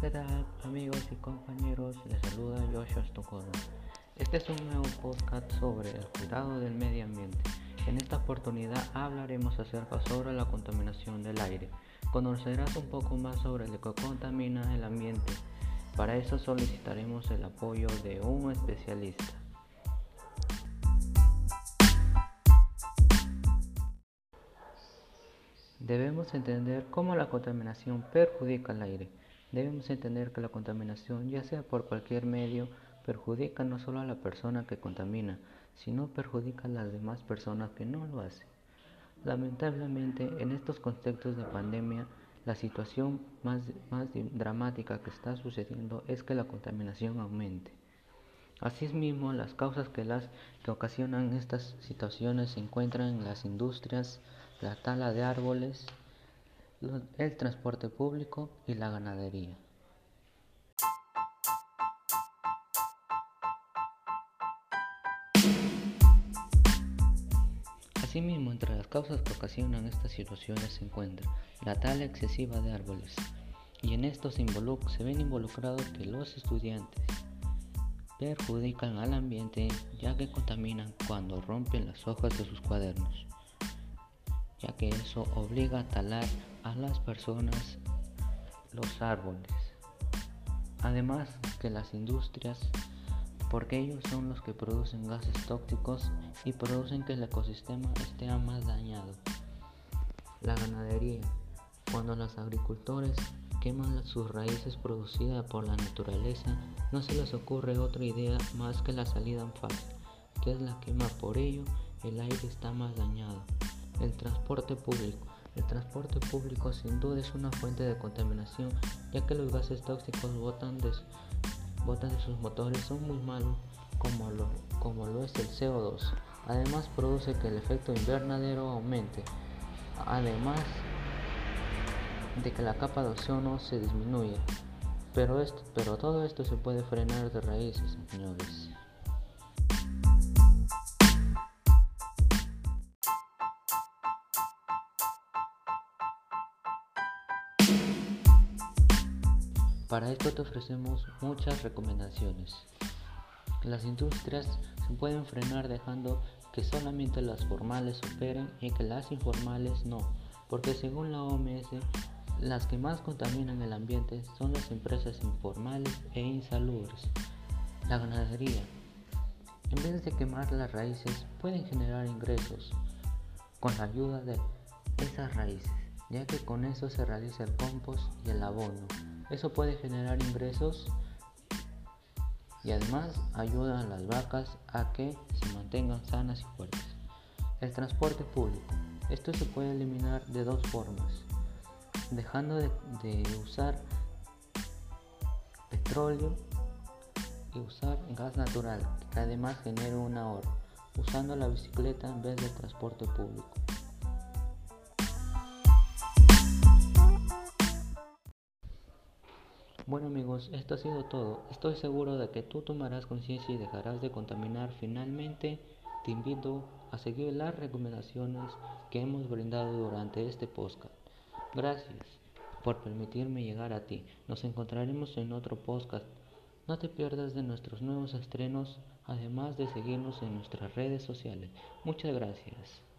¿qué tal amigos y compañeros? Les saluda Joshua Estocolmo. Este es un nuevo podcast sobre el cuidado del medio ambiente. En esta oportunidad hablaremos acerca sobre la contaminación del aire. Conocerás un poco más sobre lo que contamina el ambiente. Para eso solicitaremos el apoyo de un especialista. Debemos entender cómo la contaminación perjudica al aire. Debemos entender que la contaminación, ya sea por cualquier medio, perjudica no solo a la persona que contamina, sino perjudica a las demás personas que no lo hacen. Lamentablemente, en estos contextos de pandemia, la situación más, más dramática que está sucediendo es que la contaminación aumente. Asimismo, las causas que, las, que ocasionan estas situaciones se encuentran en las industrias, la tala de árboles, el transporte público y la ganadería. Asimismo, entre las causas que ocasionan estas situaciones se encuentra la tala excesiva de árboles, y en esto se, se ven involucrados que los estudiantes, perjudican al ambiente ya que contaminan cuando rompen las hojas de sus cuadernos, ya que eso obliga a talar a las personas los árboles. Además que las industrias, porque ellos son los que producen gases tóxicos y producen que el ecosistema esté más dañado. La ganadería, cuando los agricultores queman sus raíces producidas por la naturaleza, no se les ocurre otra idea más que la salida en fase, que es la quema. Por ello, el aire está más dañado. El transporte público. El transporte público sin duda es una fuente de contaminación, ya que los gases tóxicos botan de, sus motores son muy malos, como lo, es el CO2. Además, produce que el efecto invernadero aumente. Además, de que la capa de ozono se disminuya. Pero, esto, pero todo esto se puede frenar de raíces, señores. Para esto te ofrecemos muchas recomendaciones. Las industrias se pueden frenar dejando que solamente las formales operen y que las informales no, porque según la OMS las que más contaminan el ambiente son las empresas informales e insalubres. La ganadería. En vez de quemar las raíces, pueden generar ingresos con la ayuda de esas raíces, ya que con eso se realiza el compost y el abono. Eso puede generar ingresos y además ayuda a las vacas a que se mantengan sanas y fuertes. El transporte público. Esto se puede eliminar de dos formas dejando de, usar petróleo y usar gas natural, que además genera un ahorro, usando la bicicleta en vez del transporte público. Bueno amigos, esto ha sido todo. Estoy seguro de que tú tomarás conciencia y dejarás de contaminar. Finalmente, te invito a seguir las recomendaciones que hemos brindado durante este podcast. Gracias por permitirme llegar a ti. Nos encontraremos en otro podcast. No te pierdas de nuestros nuevos estrenos, además de seguirnos en nuestras redes sociales. Muchas gracias.